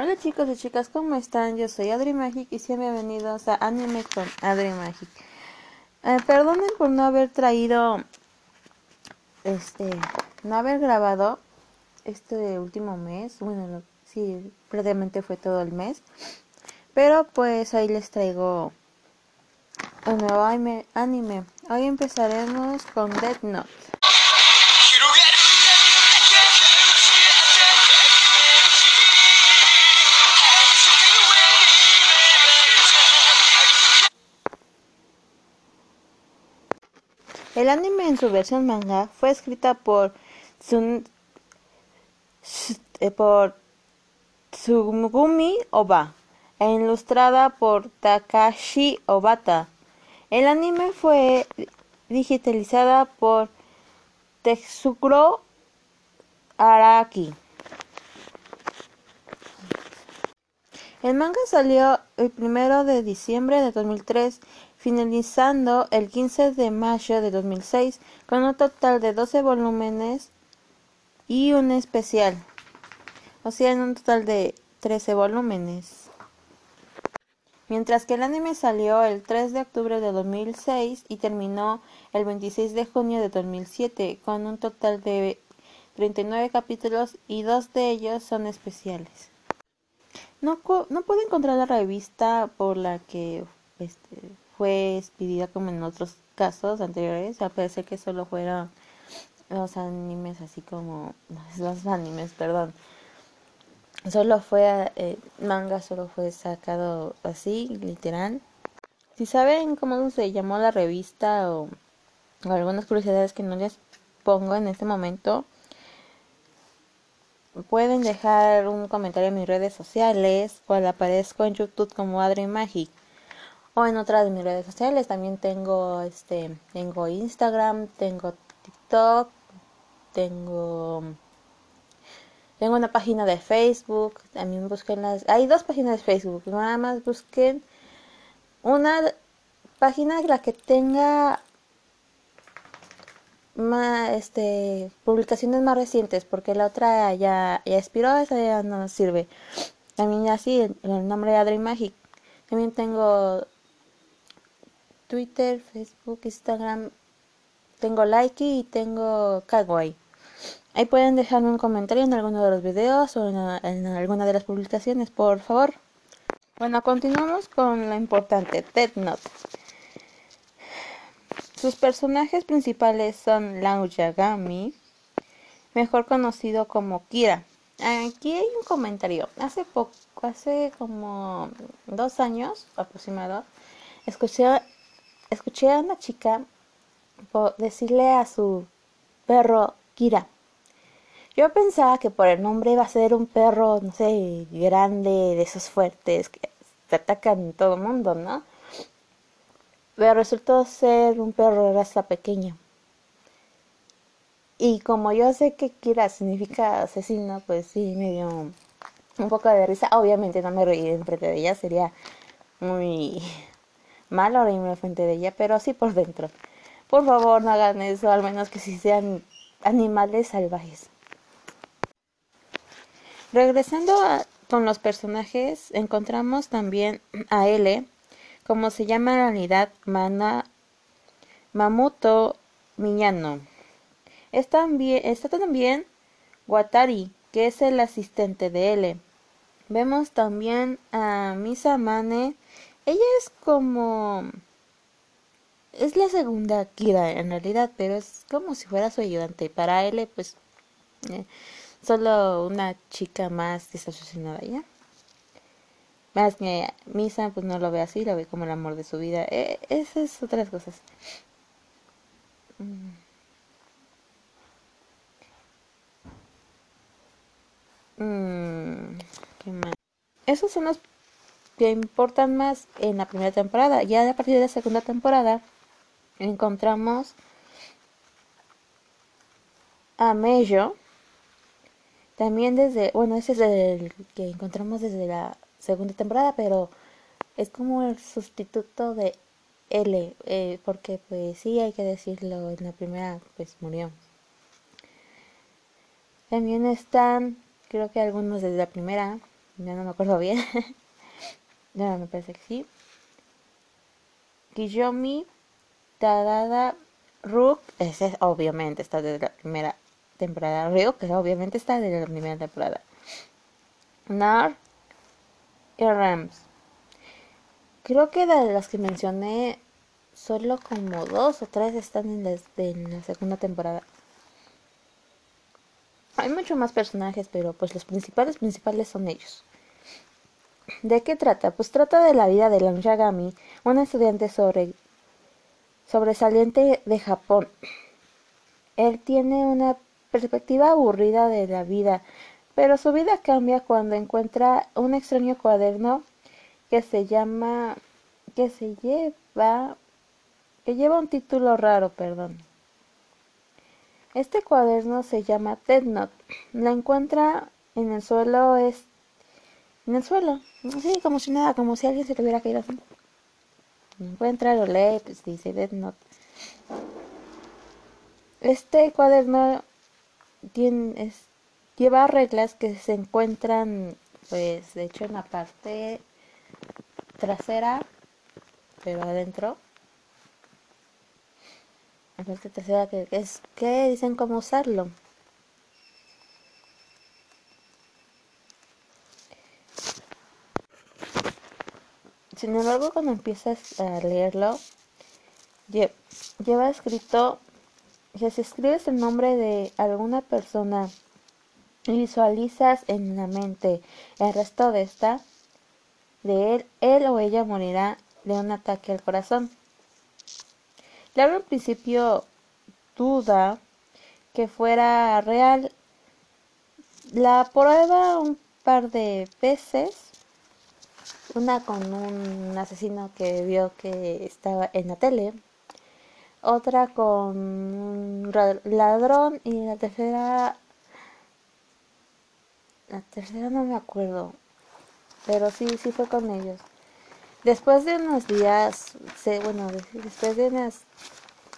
Hola chicos y chicas, ¿cómo están? Yo soy Adri Magic y sean bienvenidos a Anime con Adri Magic. Eh, perdonen por no haber traído, este, no haber grabado este último mes. Bueno, sí, prácticamente fue todo el mes. Pero pues ahí les traigo un nuevo anime. Hoy empezaremos con Death Note. El anime en su versión manga fue escrita por Tsun, por Tsugumi Oba e ilustrada por Takashi Obata. El anime fue digitalizada por Tetsuro Araki. El manga salió el primero de diciembre de 2003 finalizando el 15 de mayo de 2006 con un total de 12 volúmenes y un especial, o sea, en un total de 13 volúmenes. Mientras que el anime salió el 3 de octubre de 2006 y terminó el 26 de junio de 2007 con un total de 39 capítulos y dos de ellos son especiales. No, no pude encontrar la revista por la que este, fue expedida como en otros casos anteriores, a pesar que solo fueron los animes así como los animes, perdón. Solo fue eh, manga, solo fue sacado así, literal. Si saben cómo se llamó la revista o, algunas curiosidades que no les pongo en este momento, pueden dejar un comentario en mis redes sociales o aparezco en YouTube como Adri Magic o en otras de mis redes sociales. También tengo este tengo Instagram, tengo TikTok, tengo tengo una página de Facebook, también busquen las hay dos páginas de Facebook, nada más busquen una página la que tenga más este publicaciones más recientes porque la otra ya ya expiró esa ya no sirve. También ya sí el, el nombre de Adri Magic. También tengo Twitter, Facebook, Instagram. Tengo Like y tengo Kawaii. Ahí pueden dejarme un comentario en alguno de los videos o en, alguna de las publicaciones, por favor. Bueno, continuamos con lo importante, Death Note. Sus personajes principales son Lao Yagami, mejor conocido como Kira. Aquí hay un comentario. Hace poco, hace como dos años aproximado, escuché escuché a una chica decirle a su perro Kira. Yo pensaba que por el nombre iba a ser un perro, no sé, grande, de esos fuertes que atacan todo el mundo, ¿no? Pero resultó ser un perro de raza pequeña. Y como yo sé que Kira significa asesino, pues sí me dio un poco de risa. Obviamente no me reí enfrente de ella, sería muy malo reírme frente de ella, pero así por dentro. Por favor, no hagan eso, al menos que si sean animales salvajes. Regresando con los personajes, encontramos también a L, como se llama en realidad, Mana, Mamuto Miyano. Está también, está también Watari, que es el asistente de L. Vemos también a Misamane ella es como... Es la segunda Kira en realidad, pero es como si fuera su ayudante. Para él, pues, eh, solo una chica más desaficionada ya. Más que Misa, pues no lo ve así, lo ve como el amor de su vida. Eh, esas es otras cosas. Mm. Mm, ¿Qué? Esos son los que importan más en la primera temporada. Ya a partir de la segunda temporada encontramos a Mello. También desde, bueno, ese es el que encontramos desde la segunda temporada, pero es como el sustituto de L, eh, porque pues sí hay que decirlo, en la primera pues murió. También están, creo que algunos desde la primera, ya no me acuerdo bien. ya me parece que sí. Kiyomi Tadada Rook, ese obviamente está desde la primera temporada. Ryuk, que obviamente está desde la primera temporada. Nar y Rams. Creo que de las que mencioné, solo como dos o tres están en la, en la segunda temporada. Hay muchos más personajes, pero pues los principales principales son ellos. ¿De qué trata? Pues trata de la vida de Lan Yagami, una estudiante sobre, sobresaliente de Japón. Él tiene una perspectiva aburrida de la vida, pero su vida cambia cuando encuentra un extraño cuaderno que se llama que se lleva que lleva un título raro, perdón. Este cuaderno se llama Dead Note. La encuentra en el suelo es en el suelo, así como si nada, como si alguien se le hubiera caído así. Encuentra, lo lee, pues dice Dead Note. Este cuaderno tiene, lleva reglas que se encuentran, pues, de hecho en la parte trasera, pero adentro. La parte trasera que es que dicen cómo usarlo. Sin embargo, cuando empiezas a leerlo, lleva escrito que si escribes el nombre de alguna persona y visualizas en la mente el resto de esta, de él, él o ella morirá de un ataque al corazón. Claro, en principio duda que fuera real. La prueba un par de veces una con un asesino que vio que estaba en la tele, otra con un ladrón y la tercera la tercera no me acuerdo, pero sí, sí fue con ellos. Después de unos días, se, bueno, después de unas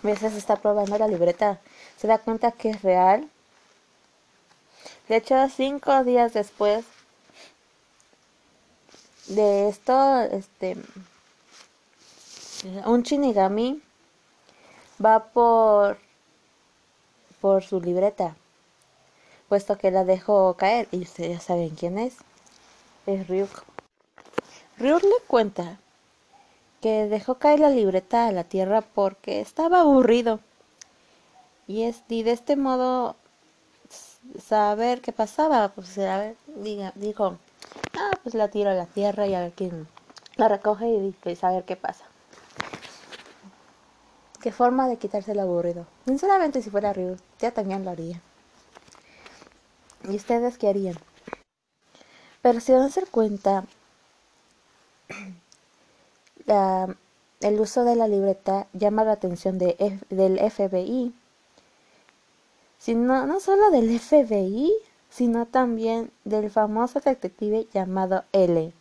veces está probando la libreta, se da cuenta que es real. De hecho, cinco días después de esto, este, un Shinigami va por por su libreta, puesto que la dejó caer y ustedes ya saben quién es. Es Ryuk. Ryuk le cuenta que dejó caer la libreta a la tierra porque estaba aburrido. Y, es, y de este modo saber qué pasaba, pues diga, dijo, pues la tiro a la tierra y a ver quién la recoge y pues a ver qué pasa. Qué forma de quitarse el aburrido. Sinceramente, si fuera Ryu, ya también lo haría. ¿Y ustedes qué harían? Pero si van a hacer cuenta, el uso de la libreta llama la atención de, del FBI. Sino, no solo del FBI, sino también del famoso detective llamado L.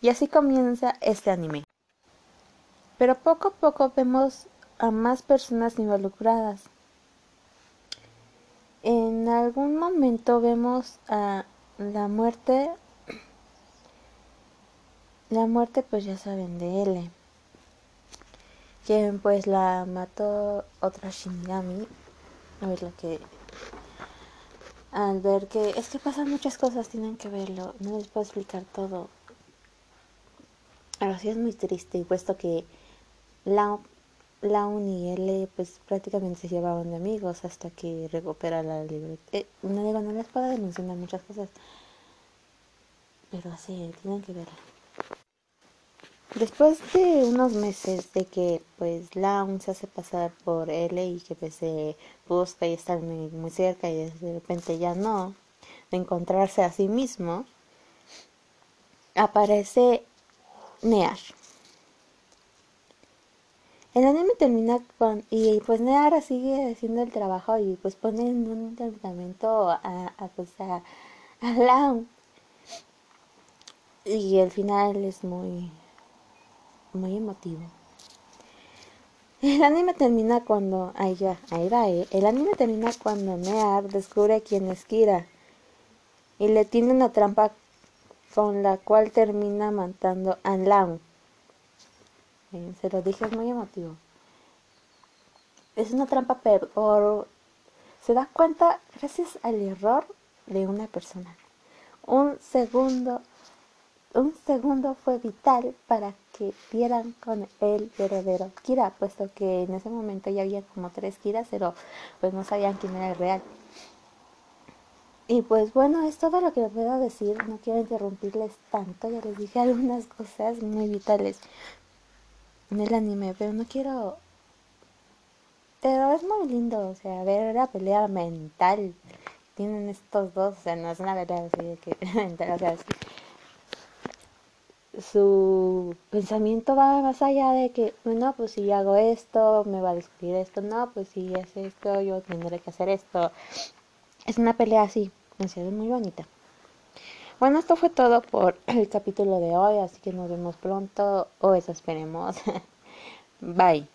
Y así comienza este anime. Pero poco a poco vemos a más personas involucradas. En algún momento vemos a la muerte, la muerte pues ya saben de L, quien pues la mató otra Shinigami, a ver la que al ver que es que pasan muchas cosas, tienen que verlo, no les puedo explicar todo. Ahora sí es muy triste, y puesto que la y L pues prácticamente se llevaban de amigos hasta que recupera la libertad. Eh, no digo, no les puedo mencionar muchas cosas, pero sí, tienen que verlo. Después de unos meses de que pues Laun se hace pasar por L y que pues se busca y está muy, cerca y de repente ya no, de encontrarse a sí mismo, aparece Near. El anime termina con y pues Near sigue haciendo el trabajo y pues pone en un entrenamiento a, a pues a, a Y el final es muy muy emotivo. El anime termina cuando. Ahí ya, ahí va, eh. El anime termina cuando Near descubre quién es Kira. Y le tiene una trampa con la cual termina matando a Lau. Eh, se lo dije, es muy emotivo. Es una trampa, pero se da cuenta gracias al error de una persona. Un segundo, un segundo fue vital para que vieran con el verdadero Kira, puesto que en ese momento ya había como tres Kiras, pero pues no sabían quién era el real. Y pues bueno, es todo lo que les puedo decir. No quiero interrumpirles tanto, ya les dije algunas cosas muy vitales en el anime, pero no quiero... Pero es muy lindo, o sea, ver la pelea mental. Tienen estos dos, o sea, no es una pelea que o sea, su pensamiento va más allá de que, bueno, pues si hago esto, me va a descubrir esto, no, pues si hace esto, yo tendré que hacer esto. Es una pelea así, es muy bonita. Bueno, esto fue todo por el capítulo de hoy, así que nos vemos pronto, o eso esperemos. Bye.